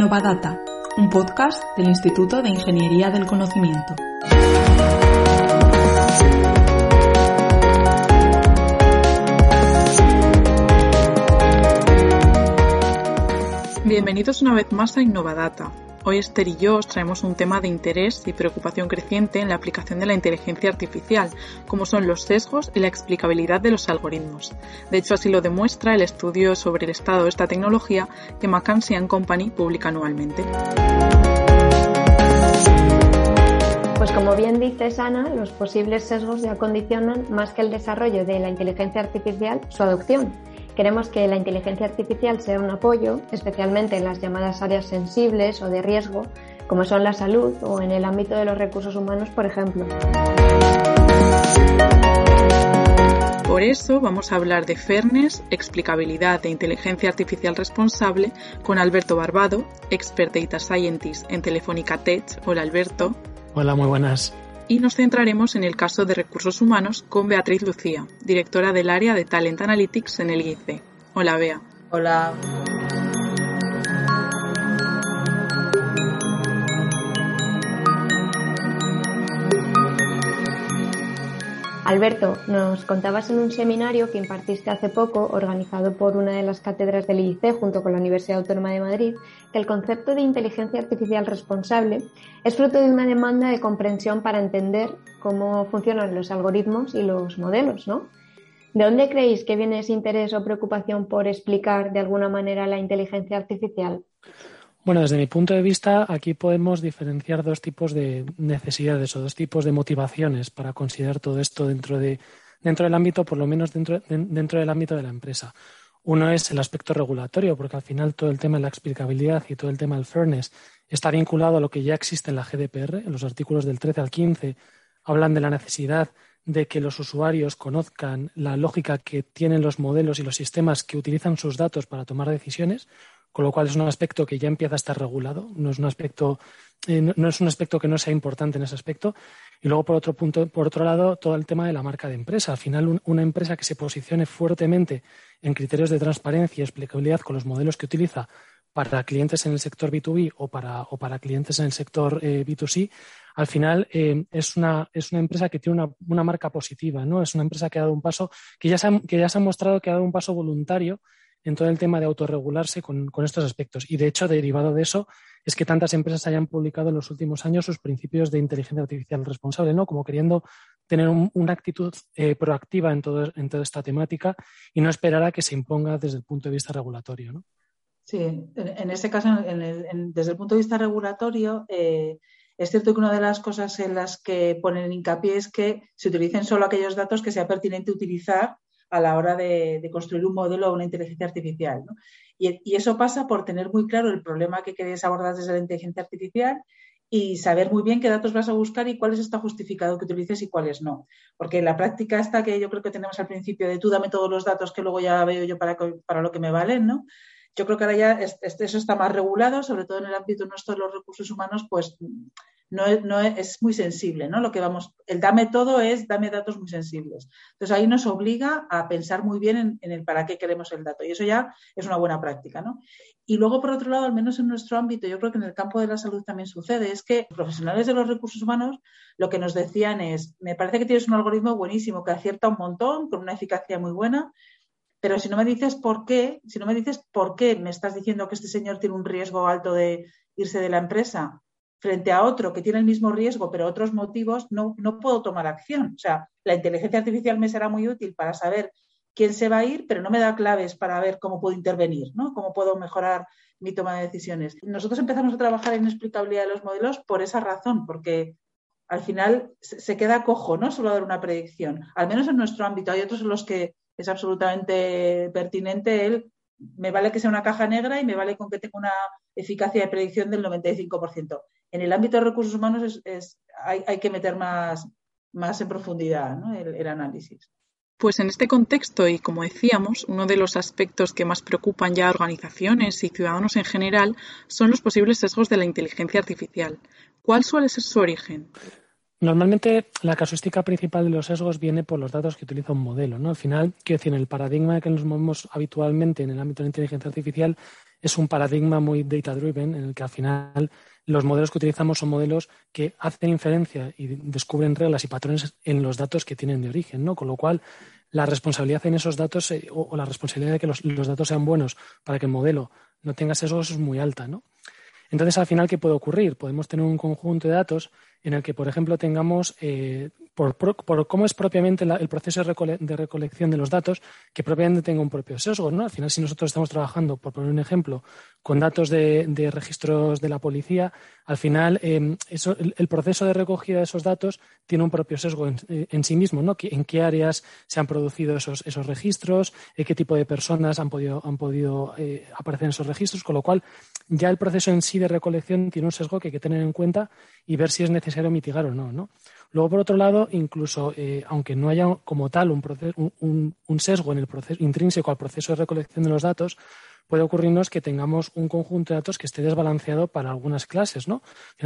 Innovadata, un podcast del Instituto de Ingeniería del Conocimiento. Bienvenidos una vez más a Innovadata. Hoy Esther y yo os traemos un tema de interés y preocupación creciente en la aplicación de la inteligencia artificial, como son los sesgos y la explicabilidad de los algoritmos. De hecho, así lo demuestra el estudio sobre el estado de esta tecnología que McKinsey Company publica anualmente. Pues como bien dice Ana, los posibles sesgos ya condicionan más que el desarrollo de la inteligencia artificial su adopción Queremos que la inteligencia artificial sea un apoyo, especialmente en las llamadas áreas sensibles o de riesgo, como son la salud o en el ámbito de los recursos humanos, por ejemplo. Por eso vamos a hablar de fairness, explicabilidad e inteligencia artificial responsable con Alberto Barbado, expert data scientist en Telefónica Tech. Hola Alberto. Hola, muy buenas y nos centraremos en el caso de recursos humanos con Beatriz Lucía, directora del área de Talent Analytics en el IEC. Hola, Bea. Hola. Alberto, nos contabas en un seminario que impartiste hace poco, organizado por una de las cátedras del IIC junto con la Universidad Autónoma de Madrid, que el concepto de inteligencia artificial responsable es fruto de una demanda de comprensión para entender cómo funcionan los algoritmos y los modelos, ¿no? ¿De dónde creéis que viene ese interés o preocupación por explicar de alguna manera la inteligencia artificial? Bueno, desde mi punto de vista, aquí podemos diferenciar dos tipos de necesidades o dos tipos de motivaciones para considerar todo esto dentro, de, dentro del ámbito, por lo menos dentro, dentro del ámbito de la empresa. Uno es el aspecto regulatorio, porque al final todo el tema de la explicabilidad y todo el tema del fairness está vinculado a lo que ya existe en la GDPR. En los artículos del 13 al 15 hablan de la necesidad de que los usuarios conozcan la lógica que tienen los modelos y los sistemas que utilizan sus datos para tomar decisiones con lo cual es un aspecto que ya empieza a estar regulado, no es un aspecto, eh, no, es un aspecto que no sea importante en ese aspecto. Y luego, por otro punto, por otro lado, todo el tema de la marca de empresa. Al final, una empresa que se posicione fuertemente en criterios de transparencia y explicabilidad con los modelos que utiliza para clientes en el sector B2B o para, o para clientes en el sector eh, B2C, al final eh, es, una, es una empresa que tiene una, una, marca positiva, ¿no? Es una empresa que ha dado un paso, que ya, se ha, que ya se ha mostrado que ha dado un paso voluntario en todo el tema de autorregularse con, con, estos aspectos. Y de hecho, derivado de eso, es que tantas empresas hayan publicado en los últimos años sus principios de inteligencia artificial responsable, ¿no? Como queriendo tener una actitud eh, proactiva en, todo, en toda esta temática y no esperar a que se imponga desde el punto de vista regulatorio, ¿no? Sí, en, en este caso, en desde el punto de vista regulatorio, eh, es cierto que una de las cosas en las que ponen hincapié es que se utilicen solo aquellos datos que sea pertinente utilizar a la hora de, construir un modelo o una inteligencia artificial. Y, eso pasa por tener muy claro el problema que queréis abordar desde la inteligencia artificial y saber muy bien qué datos vas a buscar y cuáles está justificado que utilices y cuáles no. Porque la práctica esta que yo creo que tenemos al principio de tú dame todos los datos que luego ya veo yo para, para lo que me valen, ¿no? Yo creo que ahora ya eso está más regulado, sobre todo en el ámbito nuestro de los recursos humanos, pues no, es, no es, muy sensible, ¿no? Lo que vamos, el dame todo es dame datos muy sensibles. Entonces ahí nos obliga a pensar muy bien en, en, el para qué queremos el dato y eso ya es una buena práctica, ¿no? Y luego, por otro lado, al menos en nuestro ámbito, yo creo que en el campo de la salud también sucede, es que profesionales de los recursos humanos lo que nos decían es, me parece que tienes un algoritmo buenísimo que acierta un montón, con una eficacia muy buena, pero si no me dices por qué, si no me dices por qué me estás diciendo que este señor tiene un riesgo alto de irse de la empresa frente a otro que tiene el mismo riesgo pero otros motivos, no, no puedo tomar acción. O sea, la inteligencia artificial me será muy útil para saber quién se va a ir, pero no me da claves para ver cómo puedo intervenir, ¿no? Cómo puedo mejorar mi toma de decisiones. Nosotros empezamos a trabajar en explicabilidad de los modelos por esa razón, porque al final se queda cojo, ¿no? Solo dar una predicción. Al menos en nuestro ámbito. Hay otros en los que es absolutamente pertinente el me vale que sea una caja negra y me vale con que tenga una eficacia de predicción del 95%. En el ámbito de recursos humanos es, hay, que meter más, más en profundidad el, análisis. Pues en este contexto y como decíamos, uno de los aspectos que más preocupan ya a organizaciones y ciudadanos en general son los posibles sesgos de la inteligencia artificial. ¿Cuál suele ser su origen? Normalmente la casuística principal de los sesgos viene por los datos que utiliza un modelo. ¿no? Al final, quiero decir, el paradigma que nos movemos habitualmente en el ámbito de la inteligencia artificial es un paradigma muy data-driven, en el que al final los modelos que utilizamos son modelos que hacen inferencia y descubren reglas y patrones en los datos que tienen de origen, ¿no? Con lo cual, la responsabilidad en esos datos eh, o, la responsabilidad de que los, los, datos sean buenos para que el modelo no tenga sesgos es muy alta, ¿no? Entonces, al final, ¿qué puede ocurrir? Podemos tener un conjunto de datos en el que, por ejemplo, tengamos, eh, por, cómo es propiamente el proceso de, recolección de los datos, que propiamente tenga un propio sesgo. ¿no? Al final, si nosotros estamos trabajando, por poner un ejemplo, con datos de, registros de la policía, al final em, el, proceso de recogida de esos datos tiene un propio sesgo en, eh, sí mismo. ¿no? En qué áreas se han producido esos, esos registros, en qué tipo de personas han podido, han podido eh, aparecer en esos registros, con lo cual ya el proceso en sí de recolección tiene un sesgo que hay que tener en cuenta y ver si es necesario mitigar o no. Luego, por otro lado, incluso eh, aunque no haya como tal un, sesgo en el proceso intrínseco al proceso de recolección de los datos, puede ocurrirnos que tengamos un conjunto de datos que esté desbalanceado para algunas clases, ¿no?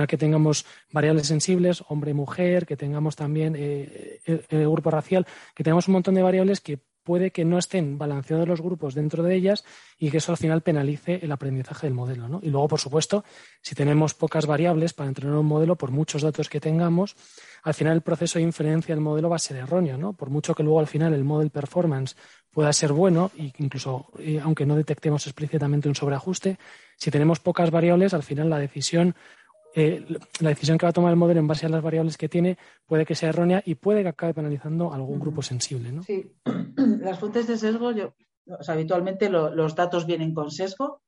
que tengamos variables sensibles, hombre mujer, que tengamos también eh, el grupo racial, que tengamos un montón de variables que puede que no estén balanceados los grupos dentro de ellas y que eso al final penalice el aprendizaje del modelo. ¿no? Y luego, por supuesto, si tenemos pocas variables para entrenar un modelo, por muchos datos que tengamos, al final el proceso de inferencia del modelo va a ser erróneo. ¿no? Por mucho que luego al final el model performance pueda ser bueno, e incluso eh, aunque no detectemos explícitamente un sobreajuste, si tenemos pocas variables, al final la decisión eh, la decisión que va a tomar el modelo en base a las variables que tiene puede que sea errónea y puede que acabe penalizando a algún grupo sensible. ¿no? Sí, las fuentes de sesgo, yo, habitualmente los datos vienen con sesgo.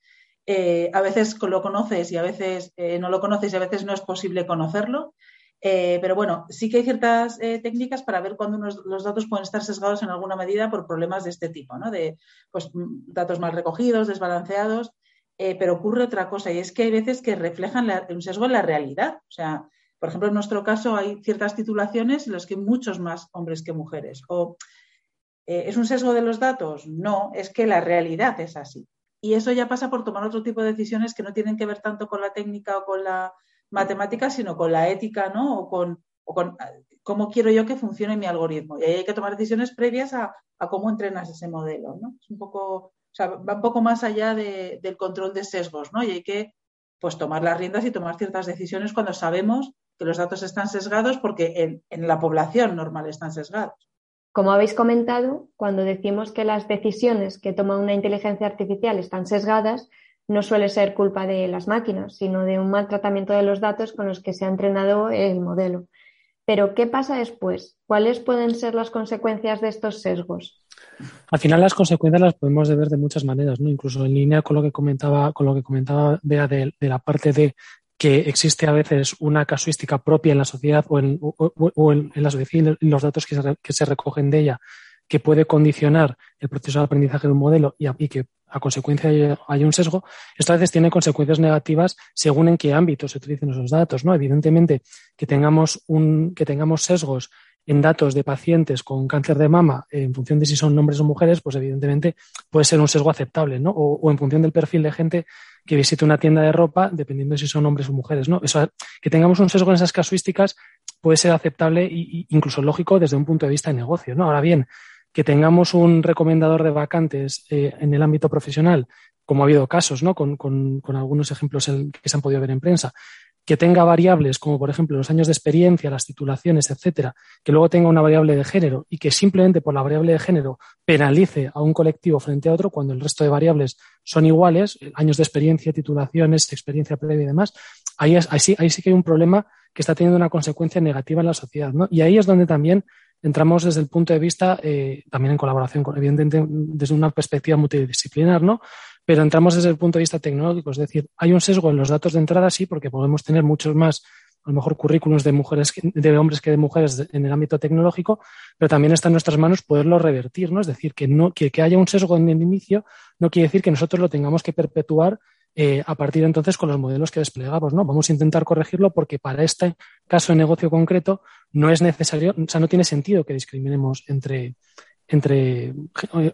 Eh, a veces lo conoces y a veces eh, no lo conoces y a veces no es posible conocerlo. pero bueno, sí que hay ciertas técnicas para ver cuándo los datos pueden estar sesgados en alguna medida por problemas de este tipo, ¿no? De pues, datos mal recogidos, desbalanceados. Eh, pero ocurre otra cosa y es que hay veces que reflejan un sesgo en la realidad. O sea, por ejemplo, en nuestro caso hay ciertas titulaciones en las que hay muchos más hombres que mujeres. O, eh, ¿Es un sesgo de los datos? No, es que la realidad es así. Y eso ya pasa por tomar otro tipo de decisiones que no tienen que ver tanto con la técnica o con la matemática, sino con la ética, ¿no? O con, cómo quiero yo que funcione mi algoritmo. Y ahí hay que tomar decisiones previas a, a cómo entrenas ese modelo, ¿no? Es un poco sea, va un poco más allá del control de sesgos, ¿no? Y hay que pues tomar las riendas y tomar ciertas decisiones cuando sabemos que los datos están sesgados porque en, la población normal están sesgados. Como habéis comentado, cuando decimos que las decisiones que toma una inteligencia artificial están sesgadas, no suele ser culpa de las máquinas, sino de un mal tratamiento de los datos con los que se ha entrenado el modelo. Pero, ¿qué pasa después? ¿Cuáles pueden ser las consecuencias de estos sesgos? Al final las consecuencias las podemos ver de muchas maneras, ¿no? Incluso en línea con lo que comentaba, con lo que comentaba Bea de, la parte de que existe a veces una casuística propia en la sociedad o en, la sociedad y los datos que se, recogen de ella que puede condicionar el proceso de aprendizaje de un modelo y, que a consecuencia haya, un sesgo, esto a veces tiene consecuencias negativas según en qué ámbito se utilicen esos datos. ¿no? Evidentemente, que tengamos, un, que tengamos sesgos en datos de pacientes con cáncer de mama en función de si son hombres o mujeres, pues evidentemente puede ser un sesgo aceptable, ¿no? O, en función del perfil de gente que visite una tienda de ropa, dependiendo de si son hombres o mujeres, ¿no? Que tengamos un sesgo en esas casuísticas puede ser aceptable e incluso lógico desde un punto de vista de negocio, ¿no? Ahora bien, que tengamos un recomendador de vacantes eh, en el ámbito profesional, como ha habido casos, ¿no? Con, con algunos ejemplos que se han podido ver en prensa, que tenga variables como por ejemplo los años de experiencia, las titulaciones, etcétera, que luego tenga una variable de género y que simplemente por la variable de género penalice a un colectivo frente a otro cuando el resto de variables son iguales, años de experiencia, titulaciones, experiencia previa y demás, ahí, sí, ahí sí que hay un problema que está teniendo una consecuencia negativa en la sociedad. ¿no? Y ahí es donde también entramos desde el punto de vista, eh, también en colaboración con, evidentemente, desde una perspectiva multidisciplinar, ¿no? pero entramos desde el punto de vista tecnológico, es decir, hay un sesgo en los datos de entrada, sí, porque podemos tener muchos más a lo mejor currículums de mujeres, de hombres que de mujeres en el ámbito tecnológico, pero también está en nuestras manos poderlo revertir, ¿no? Es decir, que no, que, haya un sesgo en el inicio no quiere decir que nosotros lo tengamos que perpetuar eh, a partir de entonces con los modelos que desplegamos, ¿no? Vamos a intentar corregirlo porque para este caso de negocio concreto no es necesario, o sea, no tiene sentido que discriminemos entre, entre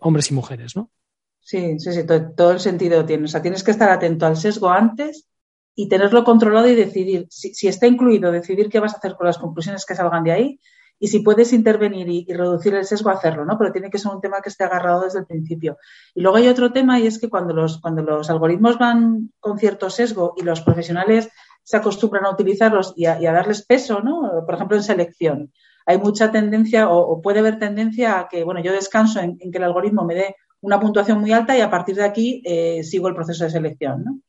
hombres y mujeres, ¿no? Sí, sí, sí, todo, el sentido tiene. O sea, tienes que estar atento al sesgo antes y tenerlo controlado y decidir, si, está incluido, decidir qué vas a hacer con las conclusiones que salgan de ahí y si puedes intervenir y, reducir el sesgo, hacerlo, ¿no? Pero tiene que ser un tema que esté agarrado desde el principio. Y luego hay otro tema y es que cuando los, cuando los algoritmos van con cierto sesgo y los profesionales se acostumbran a utilizarlos y a, darles peso, ¿no? Por ejemplo, en selección. Hay mucha tendencia o, puede haber tendencia a que, bueno, yo descanso en, que el algoritmo me dé una puntuación muy alta y a partir de aquí eh, sigo el proceso de selección. ¿no?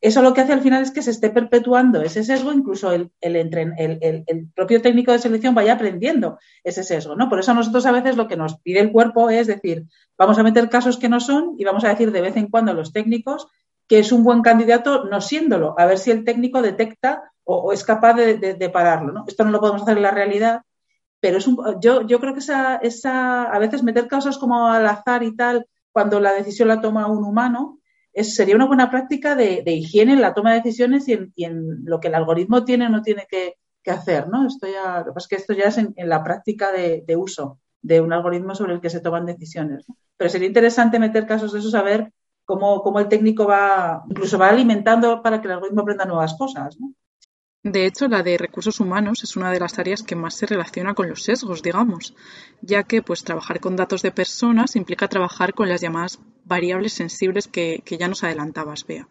Eso lo que hace al final es que se esté perpetuando ese sesgo, incluso el, el, propio técnico de selección vaya aprendiendo ese sesgo. ¿no? Por eso nosotros a veces lo que nos pide el cuerpo es decir, vamos a meter casos que no son y vamos a decir de vez en cuando a los técnicos que es un buen candidato no siéndolo, a ver si el técnico detecta o, es capaz de, pararlo. ¿no? Esto no lo podemos hacer en la realidad, pero es un, yo, yo creo que esa, esa, a veces meter causas como al azar y tal, cuando la decisión la toma un humano, sería una buena práctica de, higiene en la toma de decisiones y en, lo que el algoritmo tiene o no tiene que, hacer, ¿no? Esto ya, lo que pasa es que esto ya es en, la práctica de, uso de un algoritmo sobre el que se toman decisiones. Pero sería interesante meter casos de eso, saber cómo, cómo el técnico va, incluso va alimentando para que el algoritmo aprenda nuevas cosas, ¿no? De hecho, la de recursos humanos es una de las áreas que más se relaciona con los sesgos, digamos, ya que pues trabajar con datos de personas implica trabajar con las llamadas variables sensibles que, ya nos adelantabas, Bea.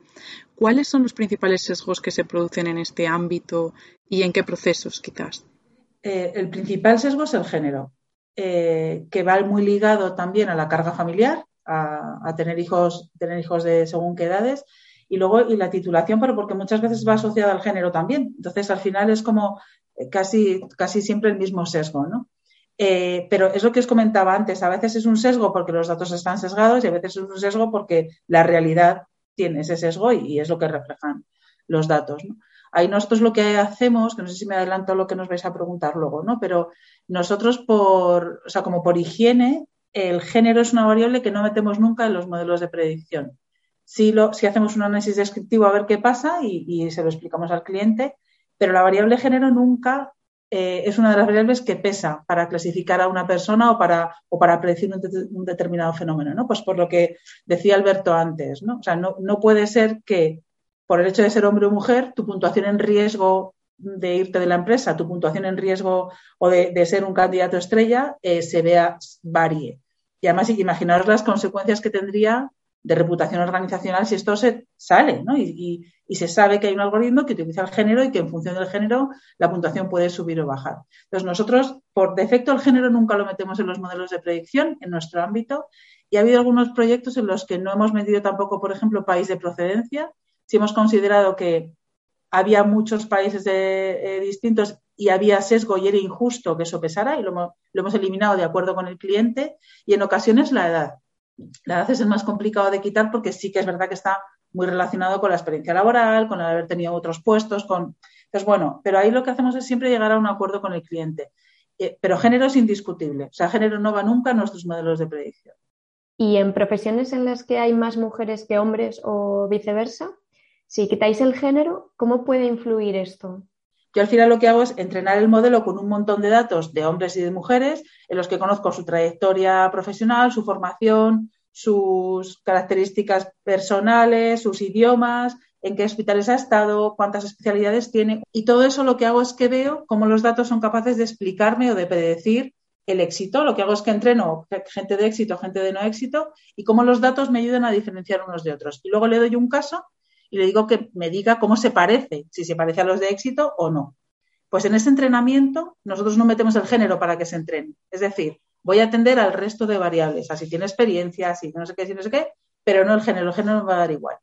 ¿Cuáles son los principales sesgos que se producen en este ámbito y en qué procesos, quizás? Eh, el principal sesgo es el género, eh, que va muy ligado también a la carga familiar, a, a tener hijos, tener hijos de según qué edades y luego y la titulación, pero porque muchas veces va asociada al género también. Entonces, al final es como eh, casi, casi siempre el mismo sesgo, ¿no? Eh, pero es lo que os comentaba antes, a veces es un sesgo porque los datos están sesgados y a veces es un sesgo porque la realidad tiene ese sesgo y, es lo que reflejan los datos. ¿no? Ahí nosotros lo que hacemos, que no sé si me adelanto lo que nos vais a preguntar luego, ¿no? Pero nosotros por, o sea, como por higiene, el género es una variable que no metemos nunca en los modelos de predicción si, lo, si hacemos un análisis descriptivo a ver qué pasa y, se lo explicamos al cliente, pero la variable género nunca eh, es una de las variables que pesa para clasificar a una persona o para, o para predecir un, determinado fenómeno, ¿no? Pues por lo que decía Alberto antes, ¿no? O sea, no, puede ser que por el hecho de ser hombre o mujer, tu puntuación en riesgo de irte de la empresa, tu puntuación en riesgo o de, ser un candidato estrella eh, se vea varíe. Y además, imaginaros las consecuencias que tendría de reputación organizacional si esto se sale. Y, se sabe que hay un algoritmo que utiliza el género y que en función del género la puntuación puede subir o bajar. Entonces, nosotros, por defecto, el género nunca lo metemos en los modelos de predicción en nuestro ámbito y ha habido algunos proyectos en los que no hemos medido tampoco, por ejemplo, país de procedencia. Si hemos considerado que había muchos países eh, distintos y había sesgo y era injusto que eso pesara y lo hemos eliminado de acuerdo con el cliente y en ocasiones la edad la edad es el más complicado de quitar porque sí que es verdad que está muy relacionado con la experiencia laboral, con el haber tenido otros puestos, con... Entonces, bueno, pero ahí lo que hacemos es siempre llegar a un acuerdo con el cliente. Eh, pero género es indiscutible. O sea, género no va nunca en nuestros modelos de predicción. ¿Y en profesiones en las que hay más mujeres que hombres o viceversa? Si quitáis el género, ¿cómo puede influir esto? Yo al final lo que hago es entrenar el modelo con un montón de datos de hombres y de mujeres en los que conozco su trayectoria profesional, su formación, sus características personales, sus idiomas, en qué hospitales ha estado, cuántas especialidades tiene. Y todo eso lo que hago es que veo cómo los datos son capaces de explicarme o de predecir el éxito. Lo que hago es que entreno gente de éxito, gente de no éxito y cómo los datos me ayudan a diferenciar unos de otros. Y luego le doy un caso y le digo que me diga cómo se parece, si se parece a los de éxito o no. Pues en ese entrenamiento nosotros no metemos el género para que se entrene. Es decir, voy a atender al resto de variables, así tiene experiencia, así no sé qué, si no sé qué, pero no el género, el género me va a dar igual.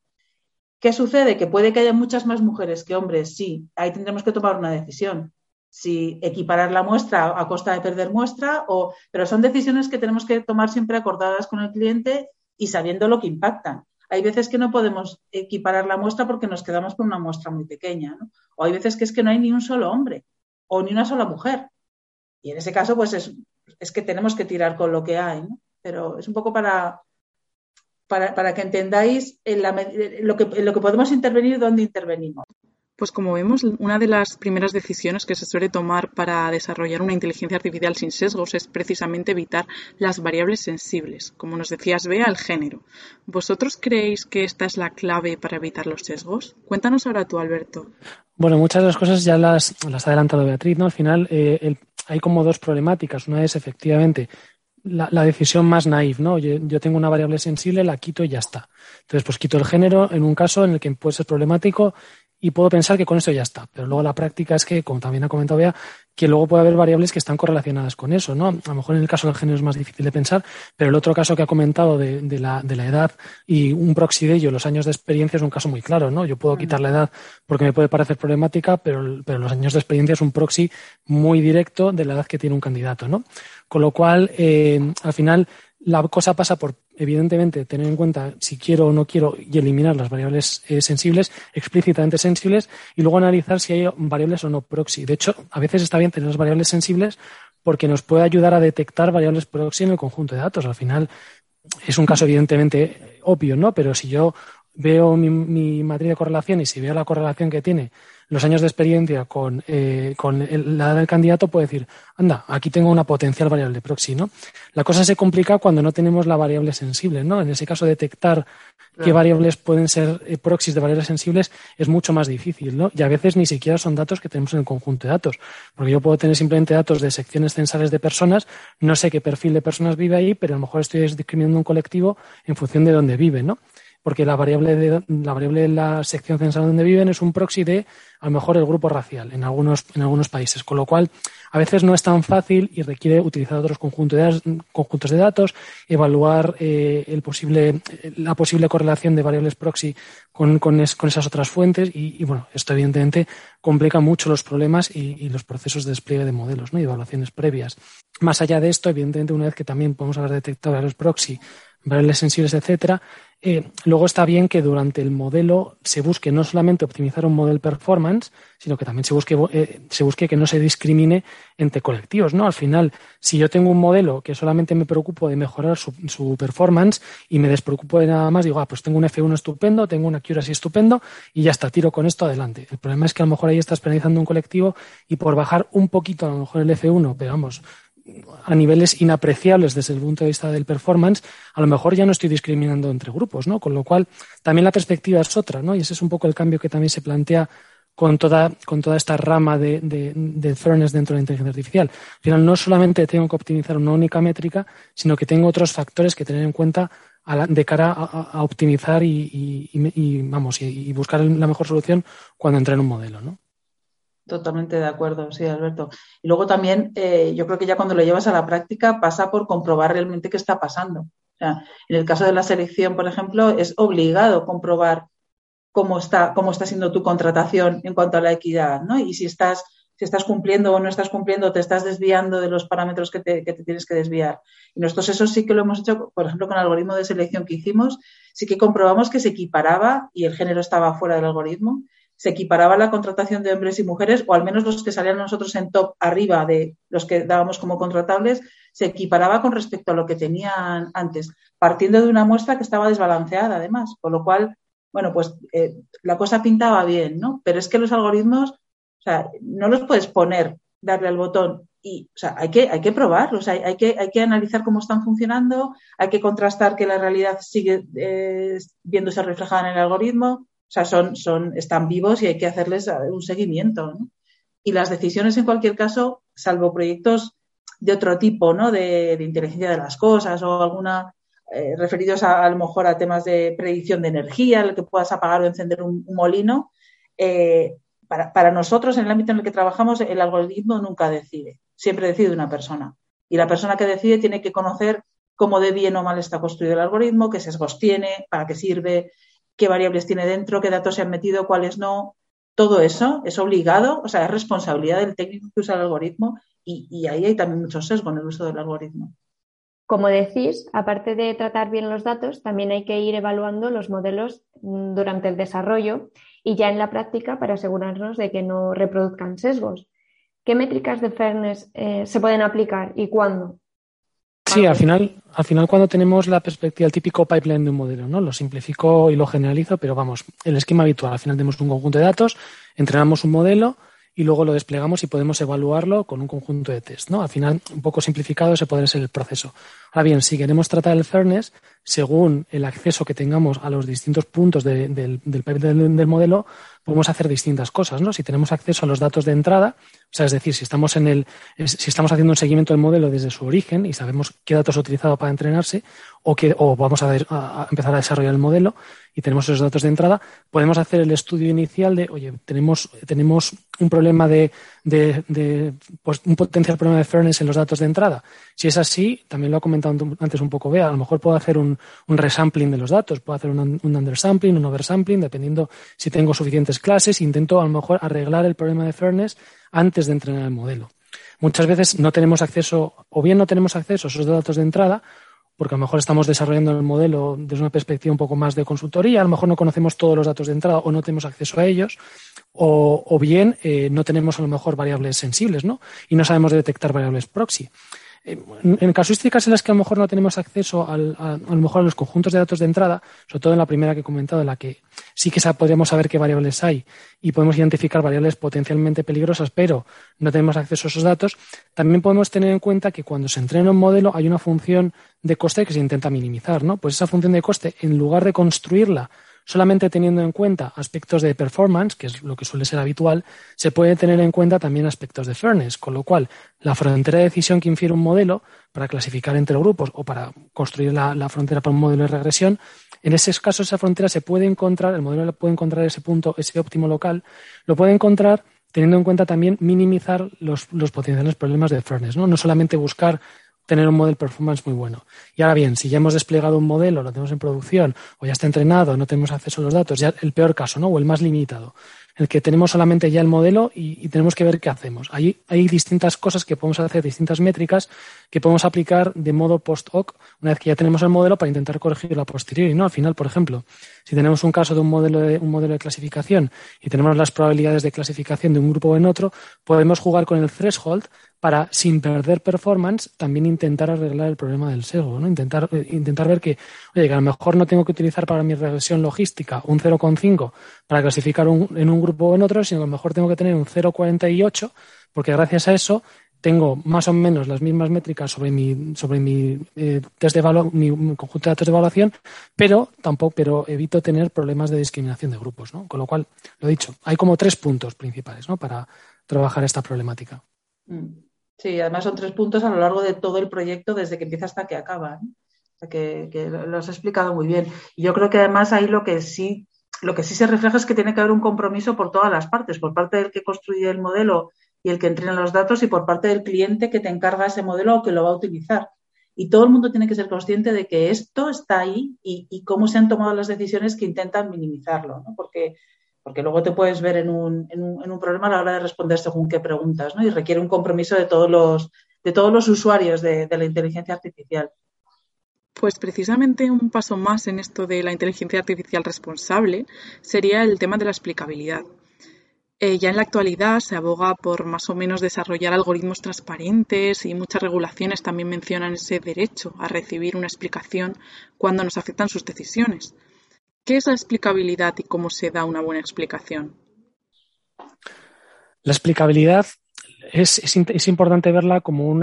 ¿Qué sucede? Que puede que haya muchas más mujeres que hombres, sí, ahí tendremos que tomar una decisión. Si equiparar la muestra a costa de perder muestra, o, pero son decisiones que tenemos que tomar siempre acordadas con el cliente y sabiendo lo que impactan hay veces que no podemos equiparar la muestra porque nos quedamos con una muestra muy pequeña. O hay veces que es que no hay ni un solo hombre o ni una sola mujer. Y en ese caso, pues es, es que tenemos que tirar con lo que hay, ¿no? Pero es un poco para, para, que entendáis lo, que, lo que podemos intervenir, dónde intervenimos. Pues como vemos, una de las primeras decisiones que se suele tomar para desarrollar una inteligencia artificial sin sesgos es precisamente evitar las variables sensibles, como nos decías, Bea, el género. ¿Vosotros creéis que esta es la clave para evitar los sesgos? Cuéntanos ahora tú, Alberto. Bueno, muchas de las cosas ya las, ha adelantado Beatriz, ¿no? Al final eh, hay como dos problemáticas. Una es efectivamente la, decisión más naif, ¿no? Yo, yo, tengo una variable sensible, la quito y ya está. Entonces, pues quito el género en un caso en el que puede ser problemático y puedo pensar que con esto ya está. Pero luego la práctica es que, como también ha comentado Bea, que luego puede haber variables que están correlacionadas con eso, ¿no? A lo mejor en el caso del género es más difícil de pensar, pero el otro caso que ha comentado de, la, de la, edad y un proxy de ello, los años de experiencia, es un caso muy claro, ¿no? Yo puedo quitar la edad porque me puede parecer problemática, pero, pero los años de experiencia es un proxy muy directo de la edad que tiene un candidato, ¿no? Con lo cual, eh, al final, la cosa pasa por, evidentemente, tener en cuenta si quiero o no quiero y eliminar las variables eh, sensibles, explícitamente sensibles, y luego analizar si hay variables o no proxy. De hecho, a veces está bien tener las variables sensibles porque nos puede ayudar a detectar variables proxy en el conjunto de datos. Al final, es un caso evidentemente obvio, ¿no? Pero si yo veo mi, mi matriz de correlación y si veo la correlación que tiene los años de experiencia con, eh, con la edad del candidato, puede decir, anda, aquí tengo una potencial variable proxy, ¿no? La cosa se complica cuando no tenemos la variable sensible, ¿no? En ese caso, detectar qué variables pueden ser eh, proxies de variables sensibles es mucho más difícil, ¿no? Y a veces ni siquiera son datos que tenemos en el conjunto de datos, porque yo puedo tener simplemente datos de secciones censales de personas, no sé qué perfil de personas vive ahí, pero a lo mejor estoy discriminando un colectivo en función de dónde vive, ¿no? Porque la variable de la variable de la sección censal donde viven es un proxy de a lo mejor el grupo racial en algunos en algunos países, con lo cual a veces no es tan fácil y requiere utilizar otros conjuntos de, conjuntos de datos, evaluar eh, el posible la posible correlación de variables proxy con, con, esas otras fuentes y, bueno, esto evidentemente complica mucho los problemas y, los procesos de despliegue de modelos ¿no? y evaluaciones previas. Más allá de esto, evidentemente, una vez que también podemos haber detectado variables proxy, variables sensibles, etcétera, eh, luego está bien que durante el modelo se busque no solamente optimizar un modelo performance, sino que también se busque, eh, se busque que no se discrimine entre colectivos. ¿no? Al final, si yo tengo un modelo que solamente me preocupo de mejorar su, su performance y me despreocupo de nada más, digo, ah, pues tengo un F1 estupendo, tengo una accuracy estupendo y ya está, tiro con esto adelante. El problema es que a lo mejor ahí estás penalizando un colectivo y por bajar un poquito a lo mejor el F1, pero a niveles inapreciables desde el punto de vista del performance, a lo mejor ya no estoy discriminando entre grupos, ¿no? Con lo cual, también la perspectiva es otra, ¿no? Y ese es un poco el cambio que también se plantea con toda, con toda esta rama de, de, fairness dentro de la inteligencia artificial. Al final, no solamente tengo que optimizar una única métrica, sino que tengo otros factores que tener en cuenta de cara a, optimizar y, vamos, y, buscar la mejor solución cuando entra en un modelo, ¿no? Totalmente de acuerdo, sí, Alberto. Y luego también, eh, yo creo que ya cuando lo llevas a la práctica pasa por comprobar realmente qué está pasando. O sea, en el caso de la selección, por ejemplo, es obligado comprobar cómo está, cómo está siendo tu contratación en cuanto a la equidad, ¿no? Y si estás, si estás cumpliendo o no estás cumpliendo, te estás desviando de los parámetros que te, que te tienes que desviar. Y nosotros eso sí que lo hemos hecho, por ejemplo, con el algoritmo de selección que hicimos, sí que comprobamos que se equiparaba y el género estaba fuera del algoritmo se equiparaba la contratación de hombres y mujeres, o al menos los que salían nosotros en top arriba de los que dábamos como contratables, se equiparaba con respecto a lo que tenían antes, partiendo de una muestra que estaba desbalanceada además, con lo cual, bueno, pues eh, la cosa pintaba bien, ¿no? Pero es que los algoritmos, o sea, no los puedes poner, darle al botón y, o sea, hay que, hay que probarlos, hay, que, hay que analizar cómo están funcionando, hay que contrastar que la realidad sigue eh, viéndose reflejada en el algoritmo, o sea, son, son, están vivos y hay que hacerles eh, un seguimiento. Y las decisiones, en cualquier caso, salvo proyectos de otro tipo, ¿no? De, inteligencia de las cosas o alguna eh, referidos a, lo mejor a temas de predicción de energía, el que puedas apagar o encender un, molino. Eh, para, para, nosotros, en el ámbito en el que trabajamos, el algoritmo nunca decide, siempre decide una persona. Y la persona que decide tiene que conocer cómo de bien o mal está construido el algoritmo, qué sesgos tiene, para qué sirve, qué variables tiene dentro, qué datos se han metido, cuáles no. Todo eso es obligado, o sea, es responsabilidad del técnico que usa el algoritmo y, ahí hay también mucho sesgo en el uso del algoritmo. Como decís, aparte de tratar bien los datos, también hay que ir evaluando los modelos mm, durante el desarrollo y ya en la práctica para asegurarnos de que no reproduzcan sesgos. ¿Qué métricas de fairness eh, se pueden aplicar y cuándo? Sí, al final, al final cuando tenemos la perspectiva, el típico pipeline de un modelo, ¿no? Lo simplifico y lo generalizo, pero vamos, el esquema habitual, al final tenemos un conjunto de datos, entrenamos un modelo, y luego lo desplegamos y podemos evaluarlo con un conjunto de test. ¿no? Al final, un poco simplificado, ese puede ser el proceso. Ahora bien, si queremos tratar el fairness, según el acceso que tengamos a los distintos puntos del, del, del, modelo, podemos hacer distintas cosas. ¿no? Si tenemos acceso a los datos de entrada, o sea, es decir, si estamos, en el, si estamos haciendo un seguimiento del modelo desde su origen y sabemos qué datos ha utilizado para entrenarse, o, que, o vamos a, empezar a desarrollar el modelo, y tenemos esos datos de entrada, podemos hacer el estudio inicial de, oye, tenemos, tenemos un problema de, de, pues, un potencial problema de fairness en los datos de entrada. Si es así, también lo ha comentado antes un poco Bea, a lo mejor puedo hacer un, resampling de los datos, puedo hacer un, un undersampling, un oversampling, dependiendo si tengo suficientes clases, intento a lo mejor arreglar el problema de fairness antes de entrenar el modelo. Muchas veces no tenemos acceso, o bien no tenemos acceso a esos datos de entrada, porque a lo mejor estamos desarrollando el modelo desde una perspectiva un poco más de consultoría, a lo mejor no conocemos todos los datos de entrada o no tenemos acceso a ellos, o, bien eh, no tenemos a lo mejor variables sensibles, ¿no? Y no sabemos detectar variables proxy. En, casuísticas en las que a lo mejor no tenemos acceso a, lo mejor a los conjuntos de datos de entrada, sobre todo en la primera que he comentado, en la que sí que podríamos saber qué variables hay y podemos identificar variables potencialmente peligrosas, pero no tenemos acceso a esos datos, también podemos tener en cuenta que cuando se entrena un modelo hay una función de coste que se intenta minimizar, ¿no? Pues esa función de coste, en lugar de construirla solamente teniendo en cuenta aspectos de performance, que es lo que suele ser habitual, se puede tener en cuenta también aspectos de fairness, con lo cual la frontera de decisión que infiere un modelo para clasificar entre grupos o para construir la, frontera para un modelo de regresión, en ese caso esa frontera se puede encontrar, el modelo puede encontrar ese punto, ese óptimo local, lo puede encontrar teniendo en cuenta también minimizar los, potenciales problemas de fairness, no solamente buscar tener un modelo performance muy bueno. Y ahora bien, si ya hemos desplegado un modelo, lo tenemos en producción, o ya está entrenado, no tenemos acceso a los datos, ya el peor caso, ¿no? O el más limitado, el que tenemos solamente ya el modelo y, y tenemos que ver qué hacemos. Ahí hay distintas cosas que podemos hacer, distintas métricas que podemos aplicar de modo post-hoc una vez que ya tenemos el modelo para intentar corregirlo a posteriori, ¿no? Al final, por ejemplo, si tenemos un caso de un modelo de, un modelo de clasificación y tenemos las probabilidades de clasificación de un grupo o en otro, podemos jugar con el threshold para, sin perder performance, también intentar arreglar el problema del sesgo, ¿no? Intentar, eh, intentar ver que, oye, que a lo mejor no tengo que utilizar para mi regresión logística un 0,5 para clasificar un, en un grupo o en otro, sino que a lo mejor tengo que tener un 0,48 porque gracias a eso tengo más o menos las mismas métricas sobre mi, sobre mi, eh, test de mi, conjunto de datos de evaluación, pero tampoco, pero evito tener problemas de discriminación de grupos, ¿no? Con lo cual, lo dicho, hay como tres puntos principales, ¿no? Para trabajar esta problemática. Mm. Sí, además son tres puntos a lo largo de todo el proyecto, desde que empieza hasta que acaba. O sea, que, que, lo has explicado muy bien. Y yo creo que además ahí lo que sí, lo que sí se refleja es que tiene que haber un compromiso por todas las partes, por parte del que construye el modelo y el que entrena los datos y por parte del cliente que te encarga ese modelo o que lo va a utilizar. Y todo el mundo tiene que ser consciente de que esto está ahí y, y cómo se han tomado las decisiones que intentan minimizarlo, ¿no? Porque porque luego te puedes ver en un, en un, en un problema a la hora de responder según qué preguntas, ¿no? Y requiere un compromiso de todos los, de todos los usuarios de, de la inteligencia artificial. Pues precisamente un paso más en esto de la inteligencia artificial responsable sería el tema de la explicabilidad. Eh, ya en la actualidad se aboga por más o menos desarrollar algoritmos transparentes y muchas regulaciones también mencionan ese derecho a recibir una explicación cuando nos afectan sus decisiones. ¿Qué es la explicabilidad y cómo se da una buena explicación? La explicabilidad es, importante verla como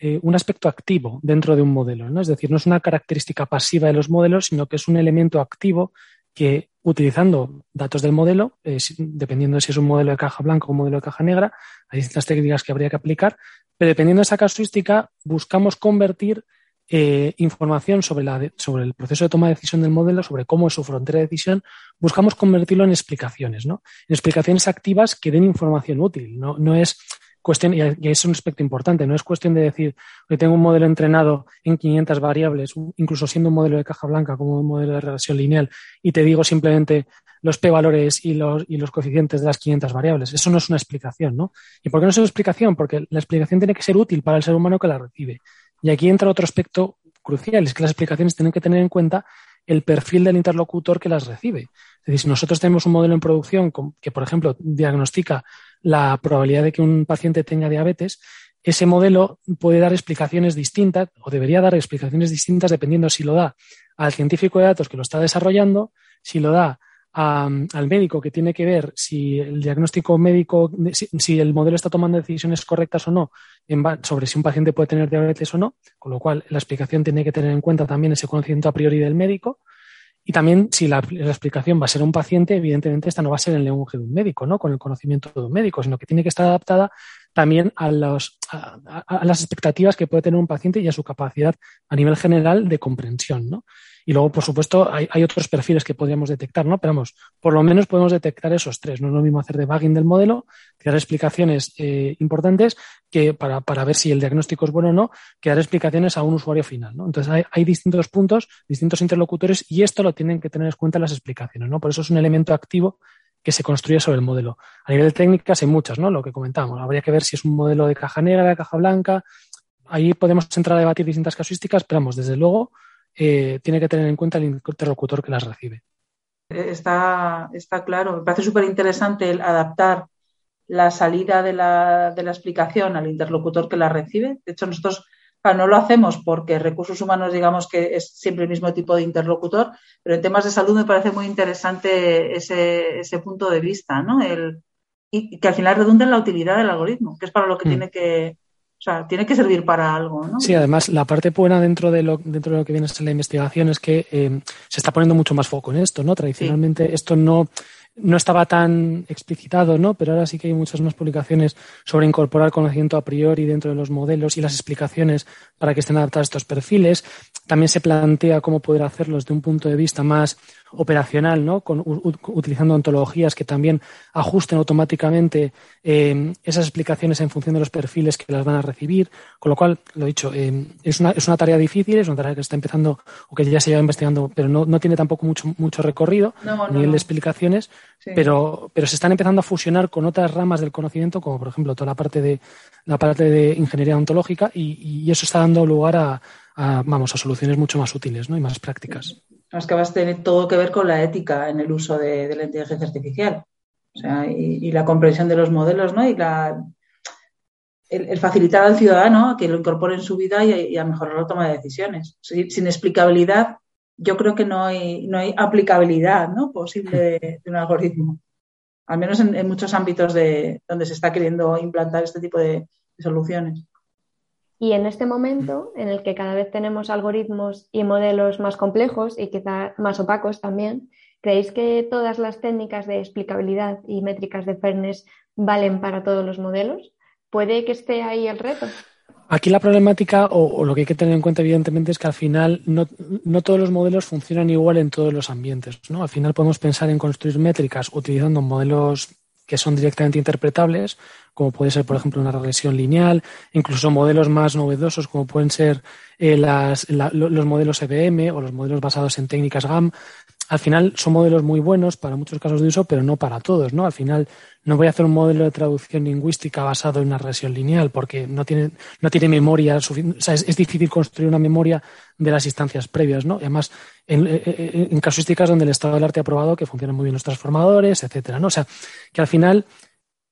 eh, un aspecto activo dentro de un modelo. ¿no? Es decir, no es una característica pasiva de los modelos, sino que es un elemento activo que utilizando datos del modelo, eh, dependiendo de si es un modelo de caja blanca o un modelo de caja negra, hay distintas técnicas que habría que aplicar, pero dependiendo de esa casuística, buscamos convertir eh, información sobre, la, sobre el proceso de toma de decisión del modelo, sobre cómo es su frontera de decisión, buscamos convertirlo en explicaciones, ¿no? En explicaciones activas que den información útil. No, no es cuestión, y es un aspecto importante, no es cuestión de decir que tengo un modelo entrenado en 500 variables, incluso siendo un modelo de caja blanca como un modelo de regresión lineal, y te digo simplemente los p-valores y los, y los coeficientes de las 500 variables. Eso no es una explicación, ¿no? ¿Y por qué no es una explicación? Porque la explicación tiene que ser útil para el ser humano que la recibe. Y aquí entra otro aspecto crucial, es que las explicaciones tienen que tener en cuenta el perfil del interlocutor que las recibe. Es decir, si nosotros tenemos un modelo en producción que, por ejemplo, diagnostica la probabilidad de que un paciente tenga diabetes, ese modelo puede dar explicaciones distintas o debería dar explicaciones distintas dependiendo si lo da al científico de datos que lo está desarrollando, si lo da al médico que tiene que ver si el diagnóstico médico, si, el modelo está tomando decisiones correctas o no sobre si un paciente puede tener diabetes o no, con lo cual la explicación tiene que tener en cuenta también ese conocimiento a priori del médico. Y también, si la, explicación va a ser un paciente, evidentemente esta no va a ser el lenguaje de un médico, ¿no? Con el conocimiento de un médico, sino que tiene que estar adaptada también a, a, las expectativas que puede tener un paciente y a su capacidad a nivel general de comprensión, ¿no? Y luego, por supuesto, hay, otros perfiles que podríamos detectar, ¿no? Pero vamos, por lo menos podemos detectar esos tres. No es lo mismo hacer debugging del modelo, que dar explicaciones eh, importantes que para, para, ver si el diagnóstico es bueno o no, que dar explicaciones a un usuario final, ¿no? Entonces, hay, hay distintos puntos, distintos interlocutores y esto lo tienen que tener en cuenta las explicaciones, ¿no? Por eso es un elemento activo que se construye sobre el modelo. A nivel de técnicas hay muchas, ¿no? Lo que comentamos. Habría que ver si es un modelo de caja negra, de caja blanca. Ahí podemos entrar a debatir distintas casuísticas, pero vamos, desde luego eh, tiene que tener en cuenta el interlocutor que las recibe. Está, está claro. Me parece súper interesante el adaptar la salida de la, de la explicación al interlocutor que la recibe. De hecho, nosotros no lo hacemos porque recursos humanos, digamos que es siempre el mismo tipo de interlocutor, pero en temas de salud me parece muy interesante ese, ese punto de vista, ¿no? El, y que al final redunda en la utilidad del algoritmo, que es para lo que mm. tiene que, o sea, tiene que servir para algo, ¿no? Sí, además, la parte buena dentro de lo, dentro de lo que viene a ser la investigación es que eh, se está poniendo mucho más foco en esto, ¿no? Tradicionalmente esto no no estaba tan explicitado, ¿no? Pero ahora sí que hay muchas más publicaciones sobre incorporar conocimiento a priori dentro de los modelos y las explicaciones para que estén adaptados a estos perfiles. También se plantea cómo poder hacerlo desde un punto de vista más operacional, ¿no? Con, utilizando ontologías que también ajusten automáticamente eh, esas explicaciones en función de los perfiles que las van a recibir. Con lo cual, lo dicho, eh, es, una, es una tarea difícil, es una tarea que está empezando o que ya se lleva investigando, pero no, no tiene tampoco mucho, mucho recorrido a nivel de explicaciones, pero, pero se están empezando a fusionar con otras ramas del conocimiento, como por ejemplo toda la parte de la parte de ingeniería ontológica, y, y eso está dando lugar a, a, vamos, a soluciones mucho más útiles ¿no? y más prácticas es que vas a tener todo que ver con la ética en el uso de, la inteligencia artificial. O sea, y, la comprensión de los modelos, ¿no? Y la, el, facilitar al ciudadano a que lo incorpore en su vida y, a mejorar la toma de decisiones. Sin, explicabilidad, yo creo que no hay, no hay aplicabilidad ¿no? posible de, un algoritmo. Al menos en, muchos ámbitos de, donde se está queriendo implantar este tipo de soluciones. Y en este momento, en el que cada vez tenemos algoritmos y modelos más complejos y quizá más opacos también, ¿creéis que todas las técnicas de explicabilidad y métricas de fairness valen para todos los modelos? ¿Puede que esté ahí el reto? Aquí la problemática, o, lo que hay que tener en cuenta, evidentemente, es que al final no, no, todos los modelos funcionan igual en todos los ambientes. ¿no? Al final podemos pensar en construir métricas utilizando modelos que son directamente interpretables, como puede ser, por ejemplo, una regresión lineal, incluso modelos más novedosos, como pueden ser eh, los modelos EBM o los modelos basados en técnicas GAM. Al final son modelos muy buenos para muchos casos de uso, pero no para todos, ¿no? Al final no voy a hacer un modelo de traducción lingüística basado en una regresión lineal porque no tiene, no tiene memoria suficiente. O sea, es, difícil construir una memoria de las instancias previas, ¿no? además, en, en, casuísticas donde el estado del arte ha probado que funcionan muy bien los transformadores, etcétera, ¿no? O sea, que al final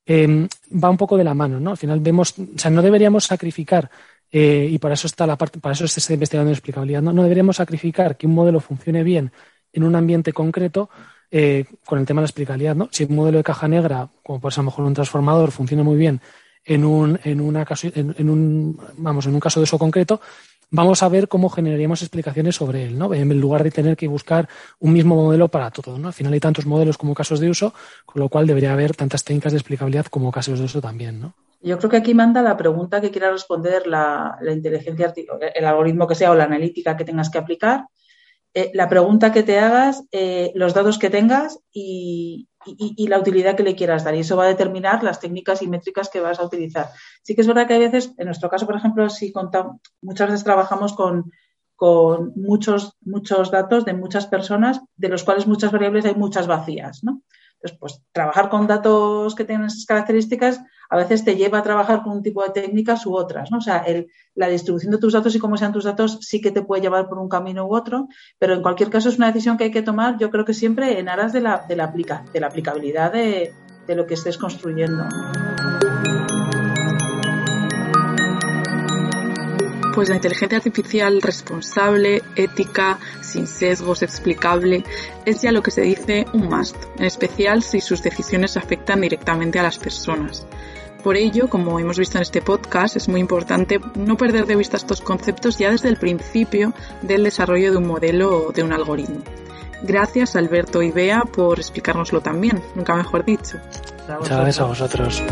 em, va un poco de la mano, ¿no? Al final vemos, o sea, no deberíamos sacrificar eh, y para eso está la parte, para eso se está investigando en explicabilidad. ¿no? no deberíamos sacrificar que un modelo funcione bien en un ambiente concreto eh, con el tema de la explicabilidad, ¿no? Si un modelo de caja negra, como por ser a lo mejor un transformador, funciona muy bien en un, en una caso, en, un, vamos, en un caso de uso concreto, vamos a ver cómo generaríamos explicaciones sobre él, ¿no? En lugar de tener que buscar un mismo modelo para todo, ¿no? Al final hay tantos modelos como casos de uso, con lo cual debería haber tantas técnicas de explicabilidad como casos de uso también, ¿no? Yo creo que aquí manda la pregunta que quiera responder la, la inteligencia, el algoritmo que sea o la analítica que tengas que aplicar eh, la pregunta que te hagas, eh, los datos que tengas y, la utilidad que le quieras dar. Y eso va a determinar las técnicas y métricas que vas a utilizar. Sí que es verdad que hay veces, en nuestro caso, por ejemplo, si contamos, muchas veces trabajamos con, muchos, muchos datos de muchas personas, de los cuales muchas variables hay muchas vacías, ¿no? Entonces, pues trabajar con datos que tienen esas características a veces te lleva a trabajar con un tipo de técnicas u otras, ¿no? O sea, la distribución de tus datos y cómo sean tus datos sí que te puede llevar por un camino u otro, pero en cualquier caso es una decisión que hay que tomar, yo creo que siempre en aras de la, de la, aplica, de la aplicabilidad de, de lo que estés construyendo. Pues la inteligencia artificial responsable, ética, sin sesgos, explicable, es ya lo que se dice un must, en especial si sus decisiones afectan directamente a las personas. Por ello, como hemos visto en este podcast, es muy importante no perder de vista estos conceptos ya desde el principio del desarrollo de un modelo o de un algoritmo. Gracias Alberto y Bea por explicárnoslo también, nunca mejor dicho. Muchas gracias a vosotros.